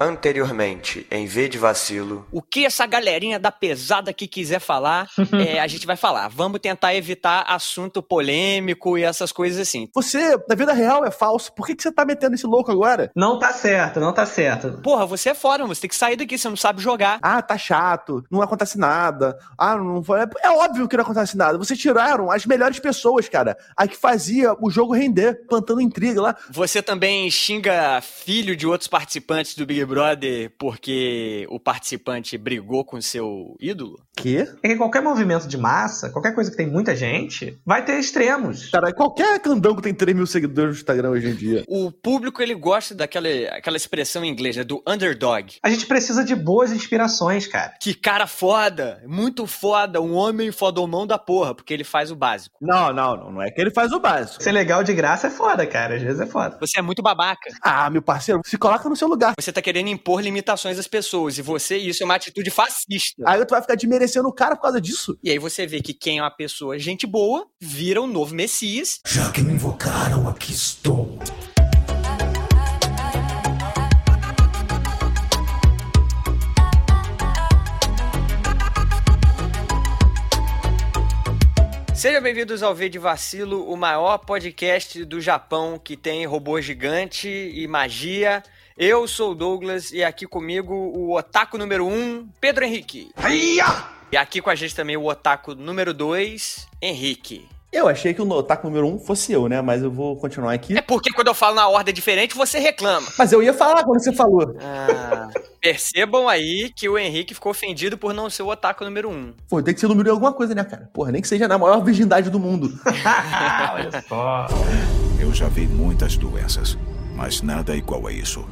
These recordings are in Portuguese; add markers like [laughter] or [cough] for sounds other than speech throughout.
Anteriormente, em V de vacilo. O que essa galerinha da pesada que quiser falar, [laughs] é, a gente vai falar. Vamos tentar evitar assunto polêmico e essas coisas assim. Você, na vida real, é falso. Por que, que você tá metendo esse louco agora? Não tá certo, não tá certo. Porra, você é fora, você tem que sair daqui, você não sabe jogar. Ah, tá chato, não acontece nada. Ah, não foi. É óbvio que não acontece nada. Vocês tiraram as melhores pessoas, cara. A que fazia o jogo render, plantando intriga lá. Você também xinga filho de outros participantes do Big Brother porque o participante brigou com seu ídolo? Quê? É que qualquer movimento de massa, qualquer coisa que tem muita gente, vai ter extremos. Cara, qualquer candango tem 3 mil seguidores no Instagram hoje em dia. O público, ele gosta daquela aquela expressão em inglês, né? Do underdog. A gente precisa de boas inspirações, cara. Que cara foda, muito foda, um homem fodomão da porra, porque ele faz o básico. Não, não, não, não é que ele faz o básico. Ser legal de graça é foda, cara. Às vezes é foda. Você é muito babaca. Ah, meu parceiro, se coloca no seu lugar. Você tá querendo impor limitações às pessoas, e você, isso é uma atitude fascista. Aí tu vai ficar desmerecendo o cara por causa disso. E aí você vê que quem é uma pessoa gente boa, vira o novo Messias. Já que me invocaram, aqui estou. Sejam bem-vindos ao V de Vacilo, o maior podcast do Japão que tem robô gigante e magia. Eu sou o Douglas e aqui comigo o otaku número 1, um, Pedro Henrique. E aqui com a gente também o otaku número 2, Henrique. Eu achei que o otaku número 1 um fosse eu, né? Mas eu vou continuar aqui. É porque quando eu falo na ordem diferente, você reclama. Mas eu ia falar quando você falou. Ah, percebam aí que o Henrique ficou ofendido por não ser o otaku número 1. Um. Pô, tem que ser o número de alguma coisa, né, cara? Porra, nem que seja na maior virgindade do mundo. [laughs] Olha só. Eu já vi muitas doenças, mas nada igual a isso.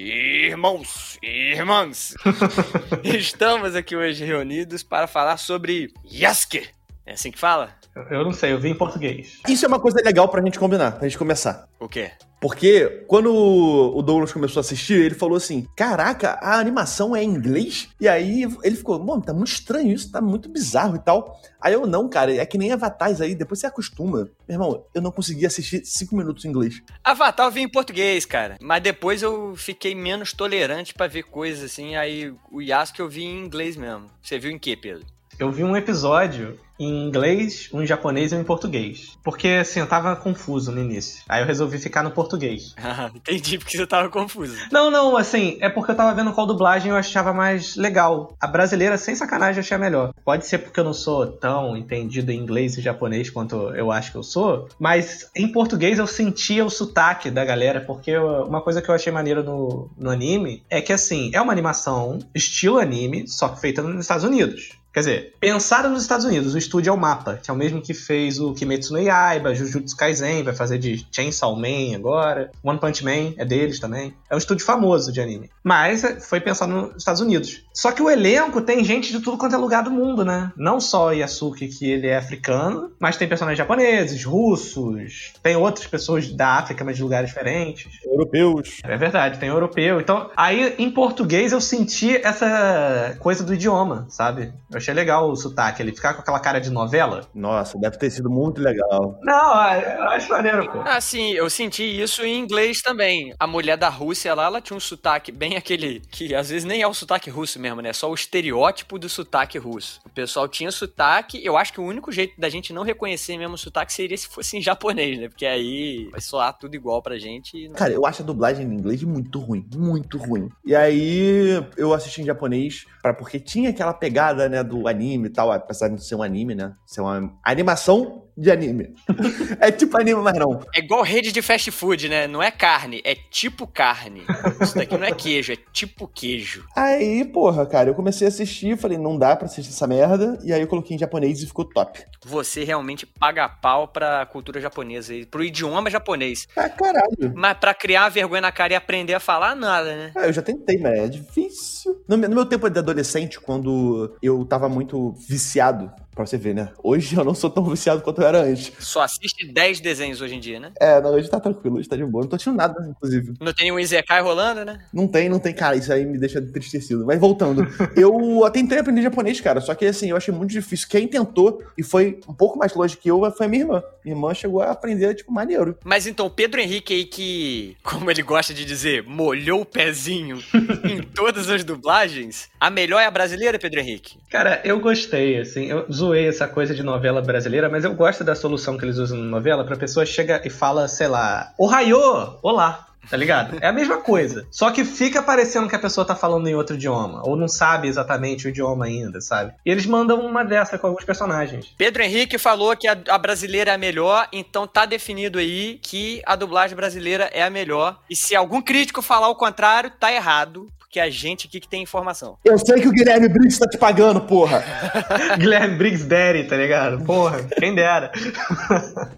Irmãos, irmãs, [laughs] estamos aqui hoje reunidos para falar sobre Yasuke. É assim que fala? Eu não sei, eu vi em português. Isso é uma coisa legal pra gente combinar, pra gente começar. O quê? Porque quando o Douglas começou a assistir, ele falou assim: Caraca, a animação é em inglês? E aí ele ficou, mano, tá muito estranho isso, tá muito bizarro e tal. Aí eu, não, cara, é que nem Avatares aí, depois você acostuma. Meu irmão, eu não consegui assistir cinco minutos em inglês. Avatar eu vi em português, cara. Mas depois eu fiquei menos tolerante para ver coisas assim. Aí o Yasuke eu vi em inglês mesmo. Você viu em quê, Pedro? Eu vi um episódio em inglês, um em japonês e um em português. Porque, assim, eu tava confuso no início. Aí eu resolvi ficar no português. [laughs] Ah, entendi porque você tava confuso. Não, não, assim, é porque eu tava vendo qual dublagem eu achava mais legal. A brasileira, sem sacanagem, eu achei a melhor. Pode ser porque eu não sou tão entendido em inglês e japonês quanto eu acho que eu sou, mas em português eu sentia o sotaque da galera, porque eu, uma coisa que eu achei maneiro no, no anime é que, assim, é uma animação estilo anime, só que feita nos Estados Unidos. Quer dizer, pensaram nos Estados Unidos, o estúdio é o Mapa, que é o mesmo que fez o Kimetsu no Yaiba, Jujutsu Kaisen, vai fazer de Chainsaw Man agora, One Punch Man é deles também. É um estúdio famoso de anime. Mas foi pensado nos Estados Unidos. Só que o elenco tem gente de tudo quanto é lugar do mundo, né? Não só Yasuke, que ele é africano, mas tem personagens japoneses, russos, tem outras pessoas da África, mas de lugares diferentes. Europeus. É verdade, tem europeu. Então, aí em português eu senti essa coisa do idioma, sabe? Eu achei legal o sotaque, ele ficar com aquela cara de novela. Nossa, deve ter sido muito legal. Não, eu acho maneiro, pô. Ah, sim, eu senti isso em inglês também. A mulher da Rússia lá, ela tinha um sotaque bem aquele que às vezes nem é o sotaque russo mesmo, né? É só o estereótipo do sotaque russo. O pessoal tinha sotaque, eu acho que o único jeito da gente não reconhecer mesmo o sotaque seria se fosse em japonês, né? Porque aí vai soar tudo igual pra gente. não- Cara, eu acho a dublagem em inglês muito ruim, muito ruim. E aí eu assisti em japonês, pra, porque tinha aquela pegada, né, do anime e tal, apesar de não ser um anime, né? Ser uma animação de anime. [laughs] é tipo anime, mas não. É igual rede de fast food, né? Não é carne, é tipo carne. Isso daqui não é queijo, é tipo queijo. Aí, porra, cara, eu comecei a assistir, falei, não dá pra assistir essa merda, e aí eu coloquei em japonês e ficou top. Você realmente paga pau pra cultura japonesa, e pro idioma japonês. Ah, caralho. Mas pra criar vergonha na cara e aprender a falar, nada, né? Ah, eu já tentei, mas é difícil. No, meu- no meu tempo de adolescente, quando eu tava muito viciado Pra você ver, né? Hoje eu não sou tão viciado quanto eu era antes. Só assiste 10 desenhos hoje em dia, né? É, não, hoje tá tranquilo, hoje tá de boa. Não tô assistindo nada, inclusive. Não tem um Izekai rolando, né? Não tem, não tem, cara. Isso aí me deixa entristecido. Mas voltando. [laughs] eu tentei aprender japonês, cara. Só que assim, eu achei muito difícil. Quem tentou e foi um pouco mais longe que eu foi a minha irmã. Minha irmã chegou a aprender, tipo, maneiro. Mas então, o Pedro Henrique aí que, como ele gosta de dizer, molhou o pezinho [laughs] em todas as dublagens, a melhor é a brasileira, Pedro Henrique? Cara, eu gostei, assim, eu zoei essa coisa de novela brasileira, mas eu gosto da solução que eles usam na novela pra pessoa chega e fala, sei lá, Ohayô, olá. Tá ligado? É a mesma coisa. Só que fica parecendo que a pessoa tá falando em outro idioma. Ou não sabe exatamente o idioma ainda, sabe? E eles mandam uma dessa com alguns personagens. Pedro Henrique falou que a, a brasileira é a melhor, então tá definido aí que a dublagem brasileira é a melhor. E se algum crítico falar o contrário, tá errado porque a gente aqui que tem informação. Eu sei que o Guilherme Briggs tá te pagando, porra. [laughs] Guilherme Briggs Daddy, tá ligado? Porra, quem dera.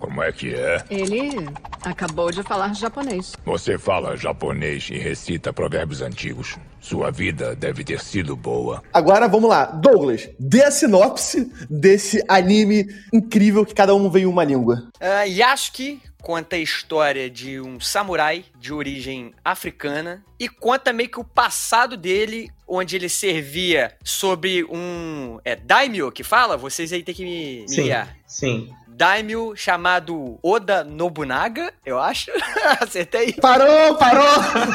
Como é que é? Ele acabou de falar japonês. Você fala japonês e recita provérbios antigos. Sua vida deve ter sido boa. Agora vamos lá. Douglas, dê a sinopse desse anime incrível que cada um veio uma língua. Uh, Yasuki conta a história de um samurai de origem africana e conta meio que o passado dele, onde ele servia sobre um. É Daimyo que fala? Vocês aí tem que me, me Sim, guiar. sim. Daimyo chamado Oda Nobunaga, eu acho. [laughs] Acertei. Parou, parou!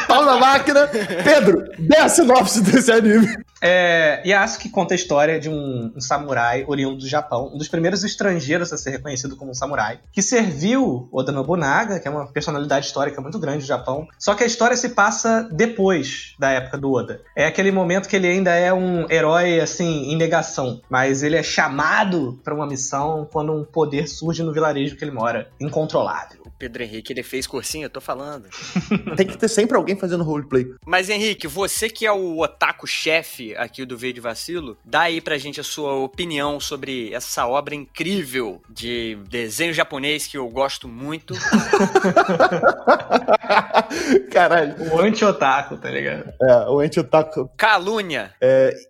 Pau na máquina! Pedro, dê a sinopse desse anime. É, Yasuki conta a história de um, um samurai oriundo do Japão, um dos primeiros estrangeiros a ser reconhecido como um samurai, que serviu Oda Nobunaga, que é uma personalidade histórica muito grande do Japão. Só que a história se passa depois da época do Oda. É aquele momento que ele ainda é um herói assim em negação, mas ele é chamado para uma missão quando um poder surge no vilarejo que ele mora, incontrolável. O Pedro Henrique, ele fez cursinho, eu tô falando. [laughs] Tem que ter sempre alguém fazendo roleplay. Mas Henrique, você que é o otaku-chefe aqui do Veio de Vacilo, dá aí pra gente a sua opinião sobre essa obra incrível de desenho japonês que eu gosto muito. [laughs] Caralho. O anti-otaku, tá ligado? É, o anti-otaku. Calúnia.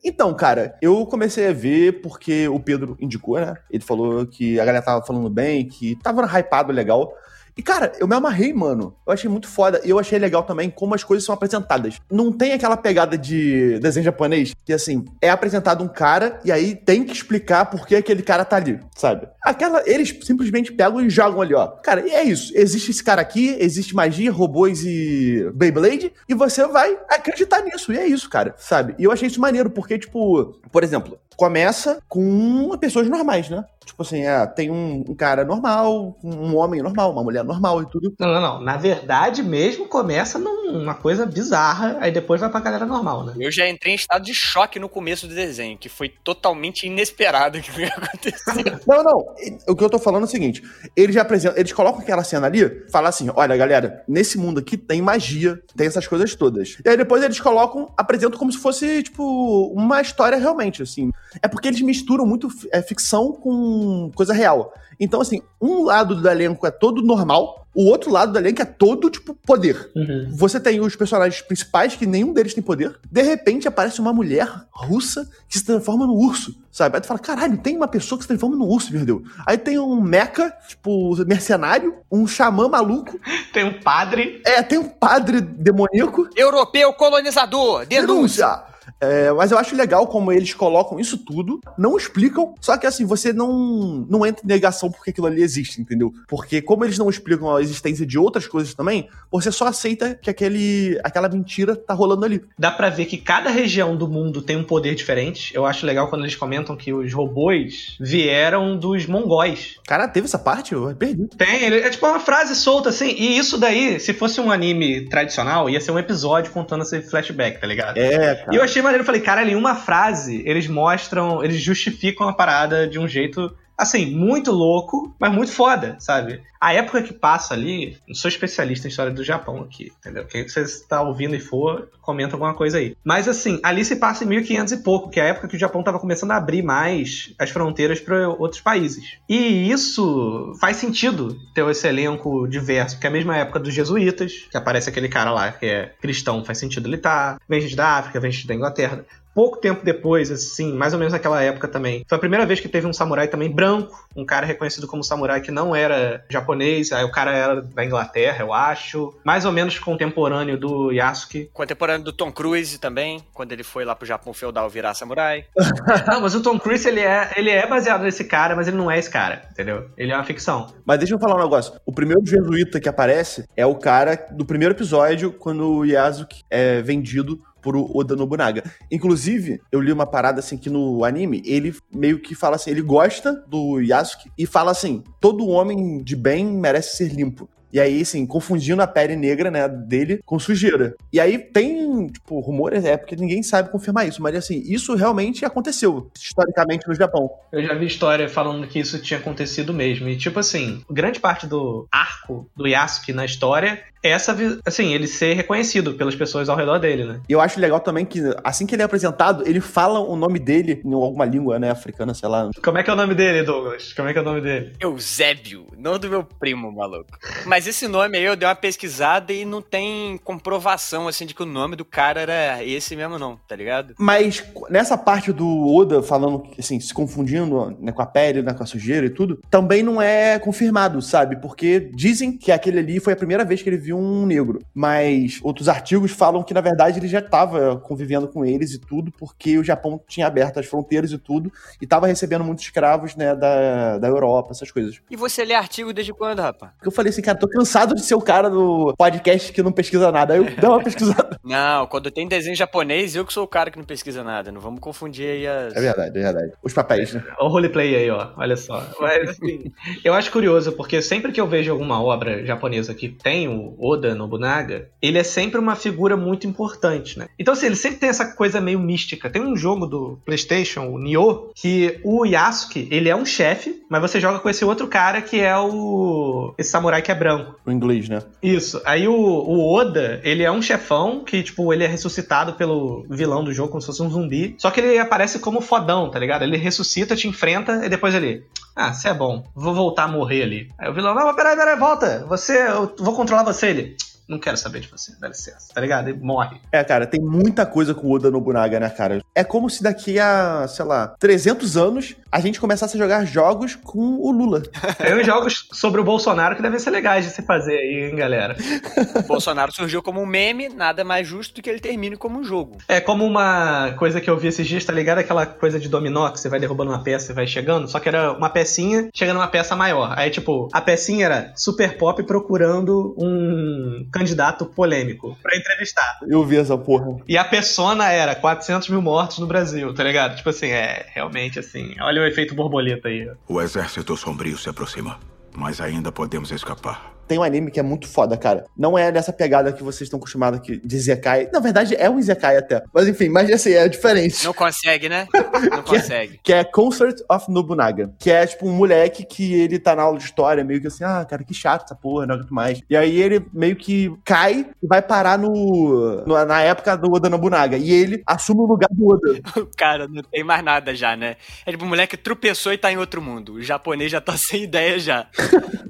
Então, cara, eu comecei a ver porque o Pedro indicou, né? Ele falou que a galera tava falando bem, que tava hypado legal. E, cara, eu me amarrei, mano. Eu achei muito foda. E eu achei legal também como as coisas são apresentadas. Não tem aquela pegada de desenho japonês que, assim, é apresentado um cara e aí tem que explicar por que aquele cara tá ali, sabe? Aquela, eles simplesmente pegam e jogam ali, ó. Cara, e é isso. Existe esse cara aqui, existe magia, robôs e Beyblade, e você vai acreditar nisso. E é isso, cara, sabe? E eu achei isso maneiro, porque, tipo, por exemplo, começa com pessoas normais, né? Tipo assim, é, tem um, um cara normal, um homem normal, uma mulher normal e tudo. Não, não, não. Na verdade, mesmo começa numa coisa bizarra, aí depois vai pra galera normal, né? Eu já entrei em estado de choque no começo do desenho, que foi totalmente inesperado que ia [laughs] acontecer. Não, não. O que eu tô falando é o seguinte: eles já apresentam, eles colocam aquela cena ali, falam assim: olha, galera, nesse mundo aqui tem magia, tem essas coisas todas. E aí depois eles colocam, apresentam como se fosse, tipo, uma história realmente, assim. É porque eles misturam muito é, ficção com coisa real. Então, assim, um lado do elenco é todo normal, o outro lado do elenco é todo, tipo, poder. Uhum. Você tem os personagens principais, que nenhum deles tem poder. De repente aparece uma mulher russa que se transforma no urso, sabe? Aí tu fala, caralho, tem uma pessoa que se transforma no urso, meu Deus. Aí tem um mecha, tipo, mercenário, um xamã maluco. [laughs] Tem um padre. É, tem um padre demoníaco. Europeu colonizador, denúncia. Denúncia! É, mas eu acho legal como eles colocam isso tudo, não explicam, só que assim, você não, não entra em negação porque aquilo ali existe, entendeu? Porque como eles não explicam a existência de outras coisas também, você só aceita que aquele, aquela mentira tá rolando ali. Dá pra ver que cada região do mundo tem um poder diferente. Eu acho legal quando eles comentam que os robôs vieram dos mongóis. Cara, teve essa parte? Eu perdi. Tem, é tipo uma frase solta assim. E isso daí, se fosse um anime tradicional, ia ser um episódio contando esse flashback, tá ligado? É, cara. E eu achei maneiro, eu falei, caralho, em uma frase, eles mostram, eles justificam a parada de um jeito, assim, muito louco, mas muito foda, sabe? A época que passa ali, não sou especialista em história do Japão aqui, entendeu? Quem você está ouvindo e for, comenta alguma coisa aí. Mas assim, ali se passa em 1500 e pouco, que é a época que o Japão estava começando a abrir mais as fronteiras para outros países. E isso faz sentido ter esse elenco diverso, porque é a mesma época dos jesuítas, que aparece aquele cara lá que é cristão, faz sentido ele estar. Vem gente da África, vem gente da Inglaterra. Pouco tempo depois, assim, mais ou menos naquela época também. Foi a primeira vez que teve um samurai também branco, um cara reconhecido como samurai que não era japonês, aí o cara era da Inglaterra, eu acho. Mais ou menos contemporâneo do Yasuke. Contemporâneo do Tom Cruise também, quando ele foi lá pro Japão feudal virar samurai. [laughs] não, mas o Tom Cruise, ele é, ele é baseado nesse cara, mas ele não é esse cara, entendeu? Ele é uma ficção. Mas deixa eu falar um negócio. O primeiro jesuíta que aparece é o cara do primeiro episódio, quando o Yasuke é vendido por Oda Nobunaga. Inclusive, eu li uma parada assim que no anime, ele meio que fala assim, ele gosta do Yasuke e fala assim: todo homem de bem merece ser limpo. E aí, assim, confundindo a pele negra, né, dele com sujeira. E aí tem, tipo, rumores, é porque ninguém sabe confirmar isso, mas assim, isso realmente aconteceu, historicamente, no Japão. Eu já vi história falando que isso tinha acontecido mesmo. E, tipo assim, grande parte do arco do Yasuke na história essa, assim, ele ser reconhecido pelas pessoas ao redor dele, né? E eu acho legal também que, assim que ele é apresentado, ele fala o nome dele em alguma língua, né, africana, sei lá. Como é que é o nome dele, Douglas? Como é que é o nome dele? Eusébio, não do meu primo, maluco. Mas esse nome aí eu dei uma pesquisada e não tem comprovação, assim, de que o nome do cara era esse mesmo, não, tá ligado? Mas nessa parte do Oda falando, assim, se confundindo né, com a pele, né, com a sujeira e tudo, também não é confirmado, sabe? Porque dizem que aquele ali foi a primeira vez que ele viu um negro. Mas outros artigos falam que, na verdade, ele já estava convivendo com eles e tudo, porque o Japão tinha aberto as fronteiras e tudo, e estava recebendo muitos escravos, né, da, da Europa, essas coisas. E você lê artigo desde quando, rapaz? Porque eu falei assim, cara, tô cansado de ser o cara do podcast que não pesquisa nada. Aí eu dei uma pesquisada. [laughs] Não, quando tem desenho japonês, eu que sou o cara que não pesquisa nada. Não vamos confundir aí as. É verdade, é verdade. Os papéis, né? Olha o roleplay aí, ó. Olha só. Mas, assim, eu acho curioso, porque sempre que eu vejo alguma obra japonesa que tem o Oda Nobunaga, ele é sempre uma figura muito importante, né? Então, assim, ele sempre tem essa coisa meio mística. Tem um jogo do PlayStation, o Nioh, que o Yasuke, ele é um chefe, mas você joga com esse outro cara que é o. Esse samurai que é branco. O inglês, né? Isso. Aí o, o Oda, ele é um chefão que, tipo, ele é ressuscitado pelo vilão do jogo, como se fosse um zumbi. Só que ele aparece como fodão, tá ligado? Ele ressuscita, te enfrenta e depois ele. Ah, você é bom. Vou voltar a morrer ali. Aí o vilão, não, peraí, peraí, volta. Você, eu vou controlar você. Ele não quero saber de você, dá licença, tá ligado? Ele morre. É, cara, tem muita coisa com o Oda Nobunaga, né, cara? É como se daqui a, sei lá, 300 anos a gente começasse a jogar jogos com o Lula. [laughs] Tem uns jogos sobre o Bolsonaro que devem ser legais de se fazer aí, hein, galera? [laughs] Bolsonaro surgiu como um meme, nada mais justo do que ele termine como um jogo. É como uma coisa que eu vi esses dias, tá ligado? Aquela coisa de dominó que você vai derrubando uma peça e vai chegando, só que era uma pecinha chegando uma peça maior. Aí, tipo, a pecinha era super pop procurando um candidato polêmico pra entrevistar. Eu vi essa porra. E a persona era 400 mil mortos no Brasil, tá ligado? Tipo assim, é realmente assim. Olha o efeito borboleta aí. O exército sombrio se aproxima, mas ainda podemos escapar. Tem um anime que é muito foda, cara. Não é dessa pegada que vocês estão acostumados aqui de Zekai. Na verdade, é um Zekai até. Mas enfim, mas assim, é diferente. Não consegue, né? [laughs] Não Que é- consegue. Que é Concert of Nobunaga. Que é, tipo, um moleque que ele tá na aula de história, meio que assim, ah, cara, que chato essa porra, não aguento mais. E aí ele meio que cai e vai parar no, no- na época do Oda Nobunaga. E ele assume o lugar do Oda. [laughs] Cara não tem mais nada já, né? É tipo, o moleque tropeçou e tá em outro mundo. O japonês já tá [laughs] sem ideia já.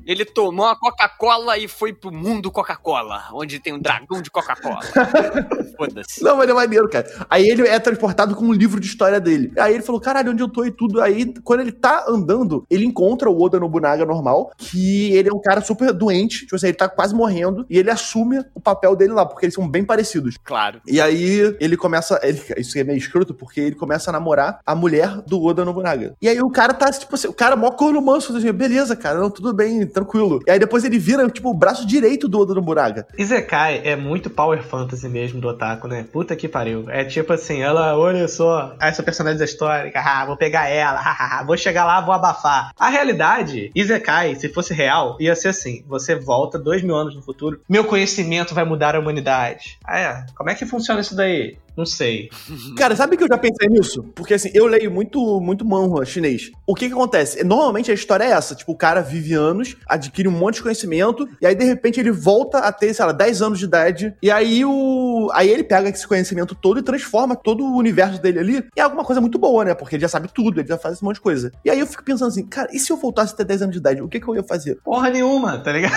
Ele tomou a Coca-Cola e foi pro mundo Coca-Cola, onde tem um dragão de Coca-Cola. [laughs] Foda-se. Não, mas é maneiro, cara. Aí ele é transportado com um livro de história dele. Aí ele falou, caralho, onde eu tô e tudo. Aí, quando ele tá andando, ele encontra o Oda Nobunaga normal, que ele é um cara super doente, tipo assim, ele tá quase morrendo, e ele assume o papel dele lá, porque eles são bem parecidos. Claro. E aí ele começa. ele- isso é meio escroto, porque ele começa a namorar a mulher do Oda Nobunaga. E aí o cara tá, tipo assim, o cara mó corno manso, assim, beleza, cara, não, tudo bem, tranquilo. E aí depois ele vira, tipo, o braço direito do Oda Nobunaga. Izekai é muito power fantasy mesmo do Otaku, né? Puta que pariu. É tipo assim, ela, olha só, essa personagem da história, ah, vou pegar ela, hahaha, vou chegar lá, vou abafar. A realidade, Izekai, se fosse real, ia ser assim: você volta dois mil anos no futuro, meu conhecimento vai mudar a humanidade. Ah, é? Como é que funciona isso daí? Não sei. Cara, sabe que eu já pensei nisso? Porque assim, eu leio muito, muito manhwa chinês. O que que acontece? Normalmente a história é essa, tipo, o cara vive anos, adquire um monte de conhecimento, e aí de repente ele volta a ter, sei lá, 10 anos de idade, e aí o... Aí ele pega esse conhecimento todo e transforma todo o universo dele ali em alguma coisa muito boa, né? Porque ele já sabe tudo, ele já faz esse monte de coisa. E aí eu fico pensando assim, cara, e se eu voltasse a ter 10 anos de idade, o que que eu ia fazer? Porra nenhuma, tá ligado?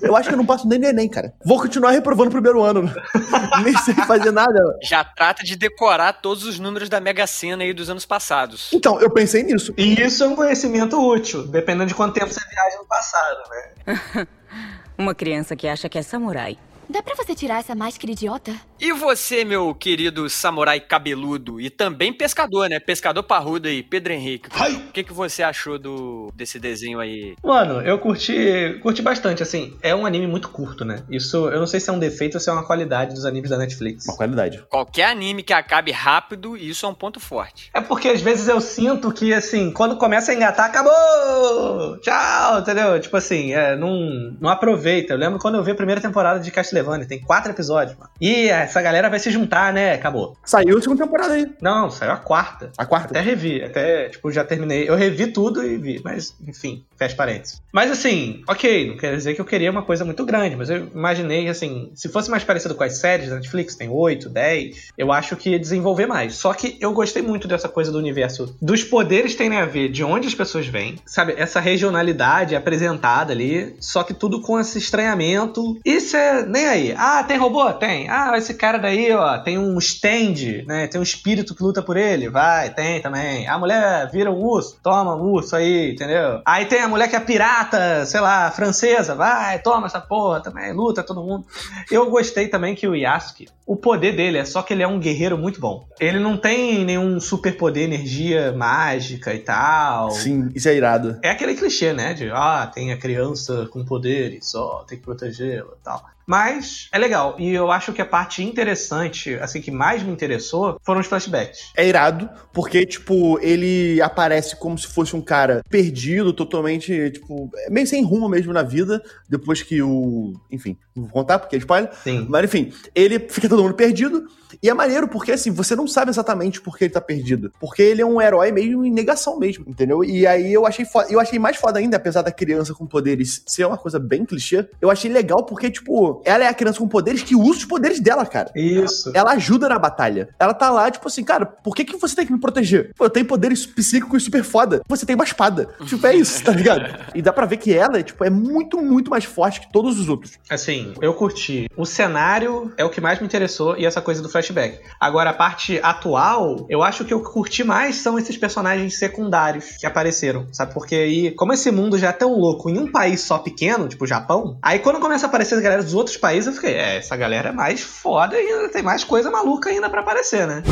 Eu acho que eu não passo nem no Enem, cara. Vou continuar reprovando o primeiro ano. [laughs] Nem sei fazer nada. Já trata de decorar todos os números da Mega Sena aí dos anos passados. Então, eu pensei nisso. E isso é um conhecimento útil, dependendo de quanto tempo você viaja no passado, né? [laughs] Uma criança que acha que é samurai. Dá pra você tirar essa máscara idiota? E você, meu querido samurai cabeludo e também pescador, né? Pescador parrudo aí, Pedro Henrique. O que, que você achou do desse desenho aí? Mano, eu curti, curti bastante, assim. É um anime muito curto, né? Isso, eu não sei se é um defeito ou se é uma qualidade dos animes da Netflix. Uma qualidade. Qualquer anime que acabe rápido, isso é um ponto forte. É porque às vezes eu sinto que, assim, quando começa a engatar, acabou! Tchau, entendeu? Tipo assim, é, não, não aproveita. Eu lembro quando eu vi a primeira temporada de Castlevania, tem quatro episódios, mano. E essa galera vai se juntar, né? Acabou. Saiu a segunda temporada aí. Não, saiu a quarta. A quarta? Até revi, até, tipo, já terminei. Eu revi tudo e vi, mas, enfim, fecha parênteses. Mas assim, ok, não quer dizer que eu queria uma coisa muito grande, mas eu imaginei, assim, se fosse mais parecido com as séries da Netflix, tem 8, 10, eu acho que ia desenvolver mais. Só que eu gostei muito dessa coisa do universo dos poderes tem a ver de onde as pessoas vêm, sabe? Essa regionalidade apresentada ali, só que tudo com esse estranhamento. Isso é nem aí. Ah, tem robô? Tem. Ah, esse cara daí, ó, tem um stand, né? Tem um espírito que luta por ele. Vai, tem também. A mulher vira um urso. Toma um urso aí, entendeu? Aí tem a mulher que é pirata, sei lá, francesa. Vai, toma essa porra também. Luta todo mundo. Eu gostei também que o Yasuke, o poder dele é só que ele é um guerreiro muito bom. Ele não tem nenhum superpoder, energia mágica e tal. Sim, isso é irado. É aquele clichê, né? De, ah, tem a criança com poderes, só tem que protegê-la e tal. Mas é legal. E eu acho que a parte interessante, assim, que mais me interessou, foram os flashbacks. É irado, porque, tipo, ele aparece como se fosse um cara perdido, totalmente, tipo, meio sem rumo mesmo na vida, depois que o. Enfim, não vou contar porque é spoiler. Sim. Mas enfim, ele fica todo mundo perdido. E é maneiro porque, assim, você não sabe exatamente por que ele tá perdido. Porque ele é um herói meio em negação mesmo, entendeu? E aí eu achei foda, eu achei mais foda ainda, apesar da criança com poderes ser uma coisa bem clichê, eu achei legal porque, tipo, ela é a criança com poderes que usa os poderes dela, cara. Isso. Ela ajuda na batalha. Ela tá lá, tipo assim, cara, por que, que você tem que me proteger? Pô, eu tenho poderes psíquicos super foda. Você tem uma espada. [laughs] Tipo, é isso, tá ligado? E dá pra ver que ela, tipo, é muito, muito mais forte que todos os outros. Assim, eu curti. O cenário é o que mais me interessou e essa coisa do flashback. Agora, a parte atual, eu acho que eu curti mais são esses personagens secundários que apareceram, sabe? Porque aí, como esse mundo já é tão louco em um país só pequeno, tipo o Japão, aí quando começa a aparecer as galera dos outros países, eu fiquei, é, essa galera é mais foda ainda, tem mais coisa maluca ainda pra aparecer, né?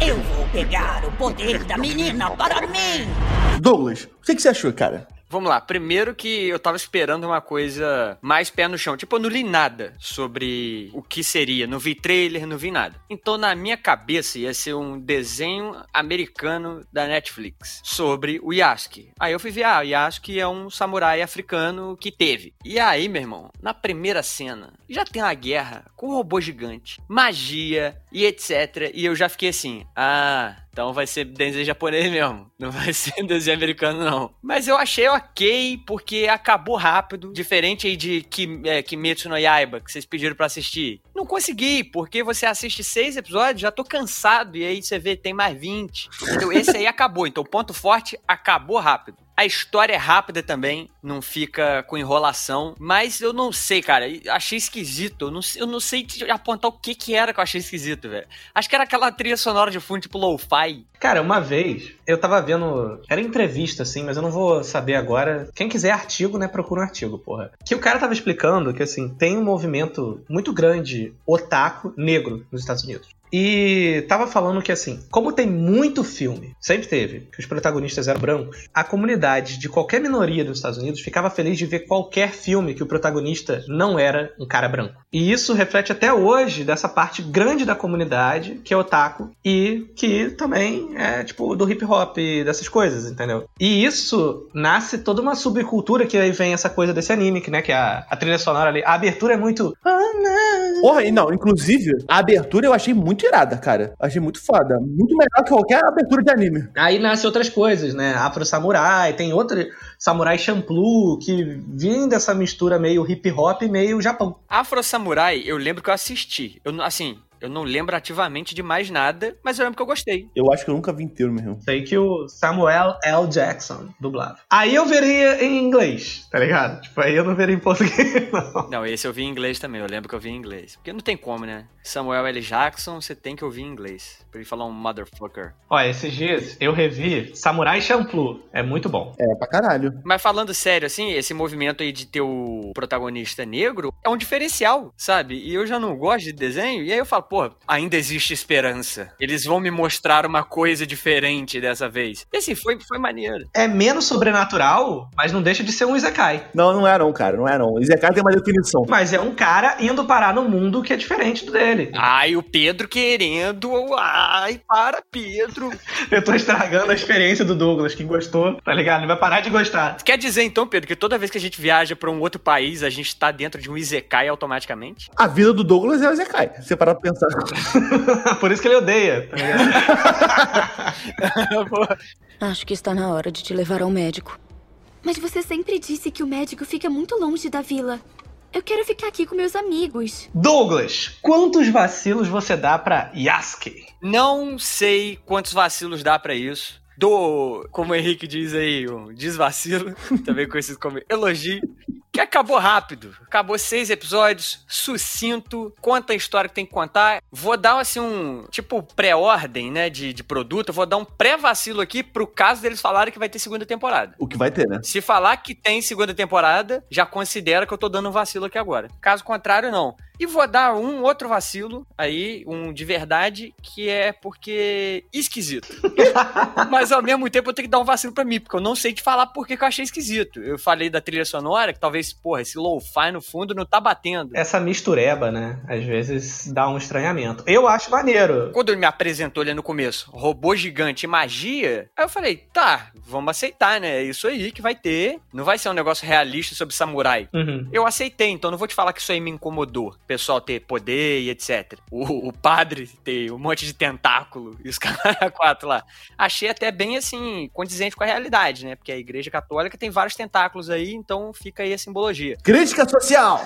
Eu vou pegar o poder da menina para mim! Douglas, o que, que você achou, cara? Vamos lá. Primeiro que eu tava esperando uma coisa mais pé no chão. Tipo, eu não li nada sobre o que seria. Não vi trailer, não vi nada. Então, na minha cabeça, ia ser um desenho americano da Netflix sobre o Yasuke. Aí eu fui ver, ah, o Yasuke é um samurai africano que teve. E aí, meu irmão, na primeira cena, já tem uma guerra com um robô gigante, magia e etc. E eu já fiquei assim, ah, então vai ser desenho japonês mesmo. Não vai [laughs] ser desenho americano, não. Mas eu achei ok, porque acabou rápido. Diferente aí de é, Kimetsu no Yaiba, que vocês pediram pra assistir. Não consegui, porque você assiste seis episódios, já tô cansado. E aí você vê, tem mais 20. Entendeu? Esse aí acabou. Então, ponto forte, acabou rápido. A história é rápida também, não fica com enrolação, mas eu não sei, cara, achei esquisito. Eu não, eu não sei apontar o que que era que eu achei esquisito, velho. Acho que era aquela trilha sonora de fundo, tipo lo-fi. Cara, uma vez eu tava vendo. Era entrevista, assim, mas eu não vou saber agora. Quem quiser artigo, né, procura um artigo, porra. Que o cara tava explicando que, assim, tem um movimento muito grande otaku negro nos Estados Unidos. E tava falando que, assim, como tem muito filme, sempre teve, que os protagonistas eram brancos, a comunidade de qualquer minoria dos Estados Unidos ficava feliz de ver qualquer filme que o protagonista não era um cara branco. E isso reflete até hoje dessa parte grande da comunidade, que é otaku, e que também é, tipo, do hip hop, dessas coisas, entendeu? E isso nasce toda uma subcultura que aí vem essa coisa desse anime, que, né, que a, a trilha sonora ali, a abertura é muito. Porra, e não, inclusive, a abertura eu achei muito irada, cara. Achei muito foda. Muito melhor que qualquer abertura de anime. Aí nasce outras coisas, né? Afro Samurai, tem outro Samurai Champloo, que vem dessa mistura meio hip hop e meio Japão. Afro Samurai, eu lembro que eu assisti. Eu, assim, Eu não lembro ativamente de mais nada, mas eu lembro que eu gostei. Eu acho que eu nunca vi inteiro, meu irmão. Sei que o Samuel L. Jackson dublava. Aí eu veria em inglês, tá ligado? Tipo, aí eu não veria em português, [laughs] não. Não, esse eu vi em inglês também, eu lembro que eu vi em inglês. Porque não tem como, né? Samuel L. Jackson, você tem que ouvir em inglês. Pra ele falar um motherfucker. Ó, esses dias eu revi Samurai Champloo. É muito bom. É, pra caralho. Mas falando sério, assim, esse movimento aí de ter o protagonista negro é um diferencial, sabe? E eu já não gosto de desenho, e aí eu falo, pô, ainda existe esperança. Eles vão me mostrar uma coisa diferente dessa vez. E assim, foi, foi maneiro. É menos sobrenatural, mas não deixa de ser um Isekai. Não, não é não, cara. Não é não. Isekai tem uma definição. Mas é um cara indo parar no mundo que é diferente do dele. Ai, o Pedro querendo. Ai, para, Pedro. [laughs] Eu tô estragando a experiência do Douglas, que gostou, tá ligado? Ele vai parar de gostar. Quer dizer então, Pedro, que toda vez que a gente viaja pra um outro país, a gente tá dentro de um Isekai automaticamente? A vida do Douglas é o Isekai. Se você parar pra pensar. [laughs] Por isso que ele odeia, tá? [laughs] Acho que está na hora de te levar ao médico. Mas você sempre disse que o médico fica muito longe da vila. Eu quero ficar aqui com meus amigos. Douglas, quantos vacilos você dá pra Yasuke? Não sei quantos vacilos dá pra isso. Do, como o Henrique diz aí, um desvacilo, [laughs] também conhecido como elogio, que acabou rápido. Acabou seis episódios, sucinto, conta a história que tem que contar. Vou dar, assim, um, tipo, pré-ordem, né, de, de produto. Eu vou dar um pré-vacilo aqui pro caso deles falarem que vai ter segunda temporada. O que vai ter, né? Se falar que tem segunda temporada, já considera que eu tô dando um vacilo aqui agora. Caso contrário, não. E vou dar um outro vacilo aí, um de verdade, que é porque esquisito. [laughs] Mas ao mesmo tempo eu tenho que dar um vacilo pra mim, porque eu não sei te falar porque que eu achei esquisito. Eu falei da trilha sonora, que talvez, porra, esse lo-fi no fundo não tá batendo. Essa mistureba, né? Às vezes dá um estranhamento. Eu acho maneiro. Quando ele me apresentou ali no começo, robô gigante e magia, aí eu falei, tá, vamos aceitar, né? É isso aí que vai ter. Não vai ser um negócio realista sobre samurai. Uhum. Eu aceitei, então não vou te falar que isso aí me incomodou. O pessoal ter poder e etc. O, o padre ter um monte de tentáculo e os [laughs] caras quatro lá. Achei até bem assim, condizente com a realidade, né? Porque a igreja católica tem vários tentáculos aí, então fica aí a simbologia. Crítica social!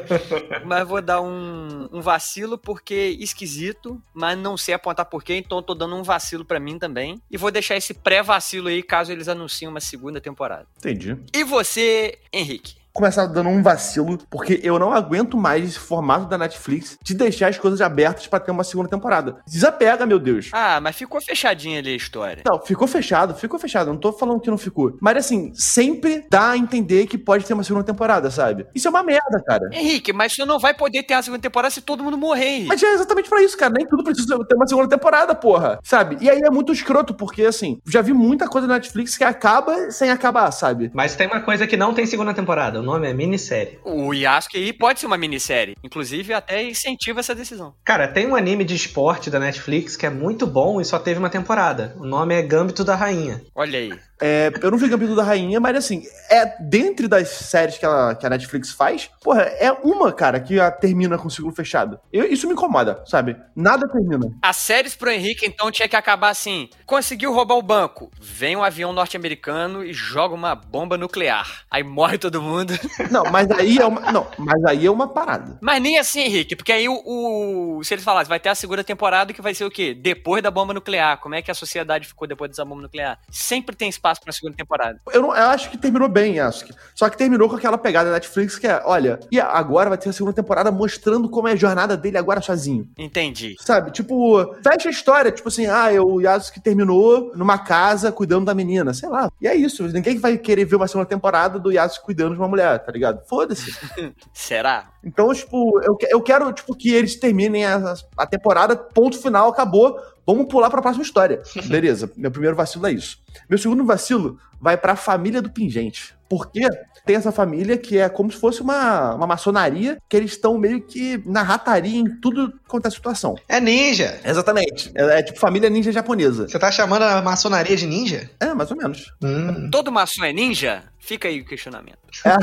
[laughs] Mas vou dar um, um vacilo porque esquisito, mas não sei apontar porquê, então tô dando um vacilo pra mim também. E vou deixar esse pré-vacilo aí caso eles anunciem uma segunda temporada. Entendi. E você, Henrique? Começar dando um vacilo, porque eu não aguento mais esse formato da Netflix de deixar as coisas abertas pra ter uma segunda temporada. Desapega, meu Deus. Ah, mas ficou fechadinha ali a história. Não, ficou fechado, ficou fechado. Não tô falando que não ficou. Mas assim, sempre dá a entender que pode ter uma segunda temporada, sabe? Isso é uma merda, cara. Henrique, mas você não vai poder ter a segunda temporada se todo mundo morrer. Henrique. Mas é exatamente pra isso, cara. Nem tudo precisa ter uma segunda temporada, porra. Sabe? E aí é muito escroto, porque assim, já vi muita coisa na Netflix que acaba sem acabar, sabe? Mas tem uma coisa que não tem segunda temporada. O nome é minissérie. O Yasuke pode ser uma minissérie. Inclusive, até incentiva essa decisão. Cara, tem um anime de esporte da Netflix que é muito bom e só teve uma temporada. O nome é Gambito da Rainha. Olha aí. É, eu não vi Gambito da Rainha, mas assim, é dentre das séries que, ela, que a Netflix faz, porra, é uma, cara, que a termina com o ciclo fechado. Eu- isso me incomoda, sabe? Nada termina. As séries pro Henrique, então, tinha que acabar assim. Conseguiu roubar o banco. Vem um avião norte-americano e joga uma bomba nuclear. Aí morre todo mundo. [laughs] Não, mas aí é uma. Não, mas aí é uma parada. Mas nem assim, Henrique, porque aí o, o- Se eles falassem, vai ter a segunda temporada que vai ser o quê? Depois da bomba nuclear. Como é que a sociedade ficou depois dessa bomba nuclear? Sempre tem espaço pra segunda temporada. Eu, não, eu acho que terminou bem, acho que. Só que terminou com aquela pegada da Netflix que é, olha, e agora vai ter a segunda temporada mostrando como é a jornada dele agora sozinho. Entendi. Sabe? Tipo, fecha a história, tipo assim, ah, o Yasuke terminou numa casa cuidando da menina, sei lá. E é isso, ninguém vai querer ver uma segunda temporada do Yasuke cuidando de uma mulher, tá ligado? Foda-se. [laughs] Será? Então, tipo, eu, que- eu quero, tipo, que eles terminem a, a temporada, ponto final, acabou. Vamos pular pra próxima história. [laughs] Beleza, meu primeiro vacilo é isso. Meu segundo vacilo vai pra família do Pingente. Porque tem essa família que é como se fosse uma, uma maçonaria, que eles estão meio que na rataria em tudo quanto é situação. É ninja! Exatamente. É, é tipo família ninja japonesa. Você tá chamando a maçonaria de ninja? É, mais ou menos. Hum. Todo maçom é ninja? Fica aí o questionamento. É,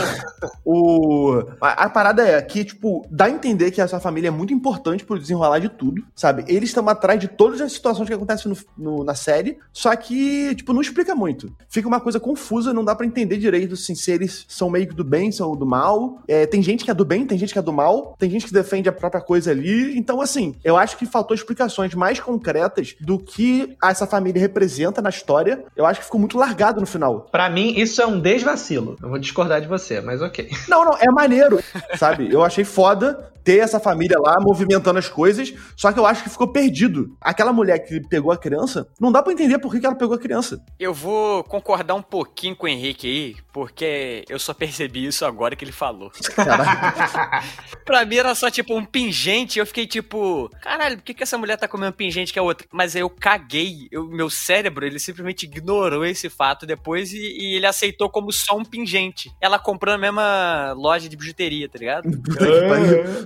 o, a, a parada é que, tipo, dá a entender que essa família é muito importante pro desenrolar de tudo, sabe? Eles estão atrás de todas as situações que acontecem no- no- na série, só que, tipo, não explica muito. Fica uma coisa confusa, não dá pra entender direito, assim, se eles são meio que do bem, são do mal. É, tem gente que é do bem, tem gente que é do mal, tem gente que defende a própria coisa ali. Então, assim, eu acho que faltou explicações mais concretas do que essa família representa na história. Eu acho que ficou muito largado no final. Pra mim, isso é um desvacilo. Eu vou discordar de você, mas ok. Não, não, é maneiro, sabe? Eu achei foda ter essa família lá movimentando as coisas, só que eu acho que ficou perdido. Aquela mulher que pegou a criança, não dá pra entender por que que ela pegou a criança. Eu vou concordar um pouquinho com o Henrique aí, porque eu só percebi isso agora que ele falou. Caralho. [laughs] Pra mim era só tipo um pingente, eu fiquei tipo, caralho, por que, que essa mulher tá comendo pingente que é outra? Mas aí eu caguei, eu- meu cérebro, ele simplesmente ignorou esse fato depois e, e ele aceitou como só um pingente. Ela comprou na mesma loja de bijuteria, tá ligado?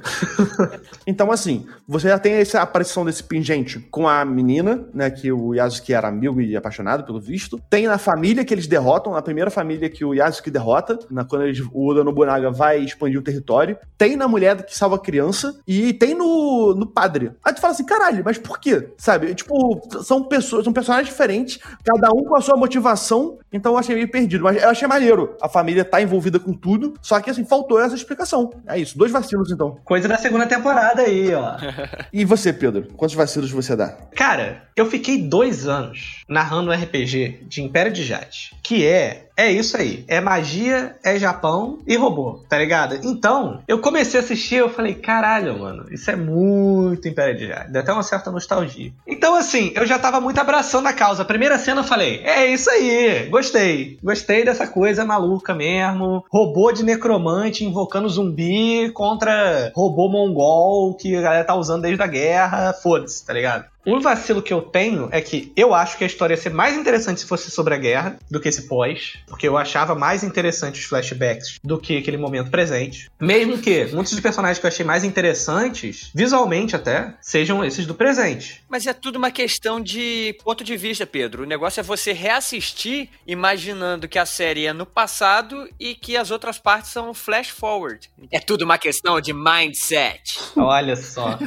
[laughs] Então, assim, você já tem essa aparição desse pingente com a menina, né? Que o Yasuki era amigo e apaixonado, pelo visto. Tem na família que eles derrotam, na primeira família que o Yasuki derrota, na, quando eles, o Oda Nobunaga vai expandir o território. Tem na mulher que salva a criança. E tem no, no padre. Aí tu fala assim, caralho, mas por quê? Sabe? Tipo, são pessoas, são personagens diferentes, cada um com a sua motivação. Então eu achei meio perdido. Mas eu achei maneiro. A família tá envolvida com tudo. Só que, assim, faltou essa explicação. É isso. Dois vacilos, então. Coisa da segunda temporada aí, ó. [laughs] E você, Pedro? Quantos vacilos você dá? Cara, eu fiquei dois anos narrando um RPG de Império de Jade, que é é isso aí. É magia, é Japão e robô, tá ligado? Então, eu comecei a assistir, eu falei, caralho, mano, isso é muito Império de Jade. Deu até uma certa nostalgia. Então, assim, eu já tava muito abraçando a causa. A primeira cena eu falei, é isso aí, gostei. Gostei dessa coisa maluca mesmo. Robô de necromante invocando zumbi contra robô mongol que a galera tá usando desde a guerra. Foda-se, tá ligado? Um vacilo que eu tenho é que eu acho que a história ia ser mais interessante se fosse sobre a guerra do que esse pós, porque eu achava mais interessante os flashbacks do que aquele momento presente. Mesmo que muitos dos personagens que eu achei mais interessantes, visualmente até, sejam esses do presente. Mas é tudo uma questão de ponto de vista, Pedro. O negócio é você reassistir imaginando que a série é no passado e que as outras partes são flash forward. É tudo uma questão de mindset. Olha só.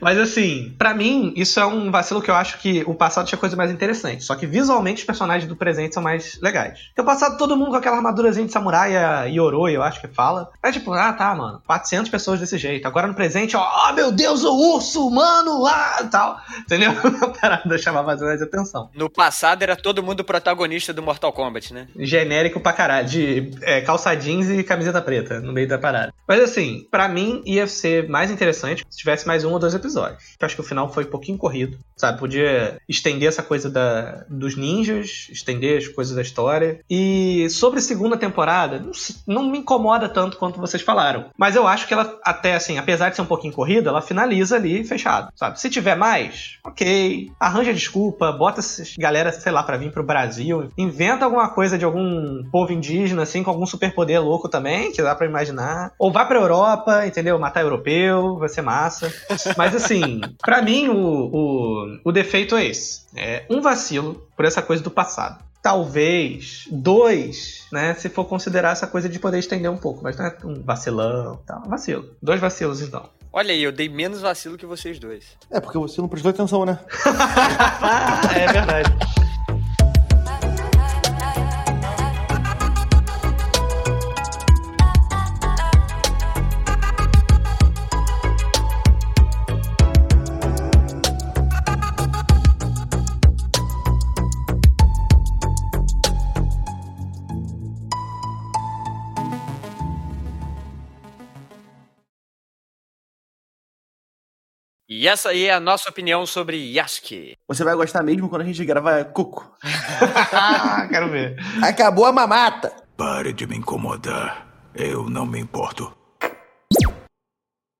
Mas assim, pra mim, isso é um vacilo que eu acho que o passado tinha coisa mais interessante. Só que visualmente os personagens do presente são mais legais. Porque o passado todo mundo com aquela armadurazinha de samurai, a Yoroi, eu acho que fala. É tipo, ah tá, mano, 400 pessoas desse jeito. Agora no presente, ó, oh, meu Deus, o urso humano, ah, tal. Entendeu? [laughs] A parada chamava mais atenção. No passado era todo mundo protagonista do Mortal Kombat, né? Genérico pra caralho, de é, calça jeans e camiseta preta no meio da parada. Mas assim, pra mim ia ser mais interessante se tivesse mais um ou dois episódios. Eu acho que o final foi um pouquinho corrido, sabe? Podia estender essa coisa da, dos ninjas, estender as coisas da história. E sobre a segunda temporada, não, não me incomoda tanto quanto vocês falaram. Mas eu acho que ela, até assim, apesar de ser um pouquinho corrida, ela finaliza ali fechado, sabe? Se tiver mais, ok. Arranja desculpa, bota galera, sei lá, pra vir pro Brasil. Inventa alguma coisa de algum povo indígena, assim, com algum superpoder louco também, que dá pra imaginar. Ou vai pra Europa, entendeu? Matar europeu, vai ser massa. Mas assim, pra mim, o, o, o defeito é esse. É um vacilo por essa coisa do passado. Talvez dois, né? Se for considerar essa coisa de poder estender um pouco, mas não é um vacilão, tá? Vacilo. Dois vacilos então. Olha aí, eu dei menos vacilo que vocês dois. É, porque você não prestou atenção, né? [laughs] é verdade. E essa aí é a nossa opinião sobre Yasuki. Você vai gostar mesmo quando a gente grava Coco. [laughs] Ah, quero ver. Acabou a mamata. Pare de me incomodar. Eu não me importo.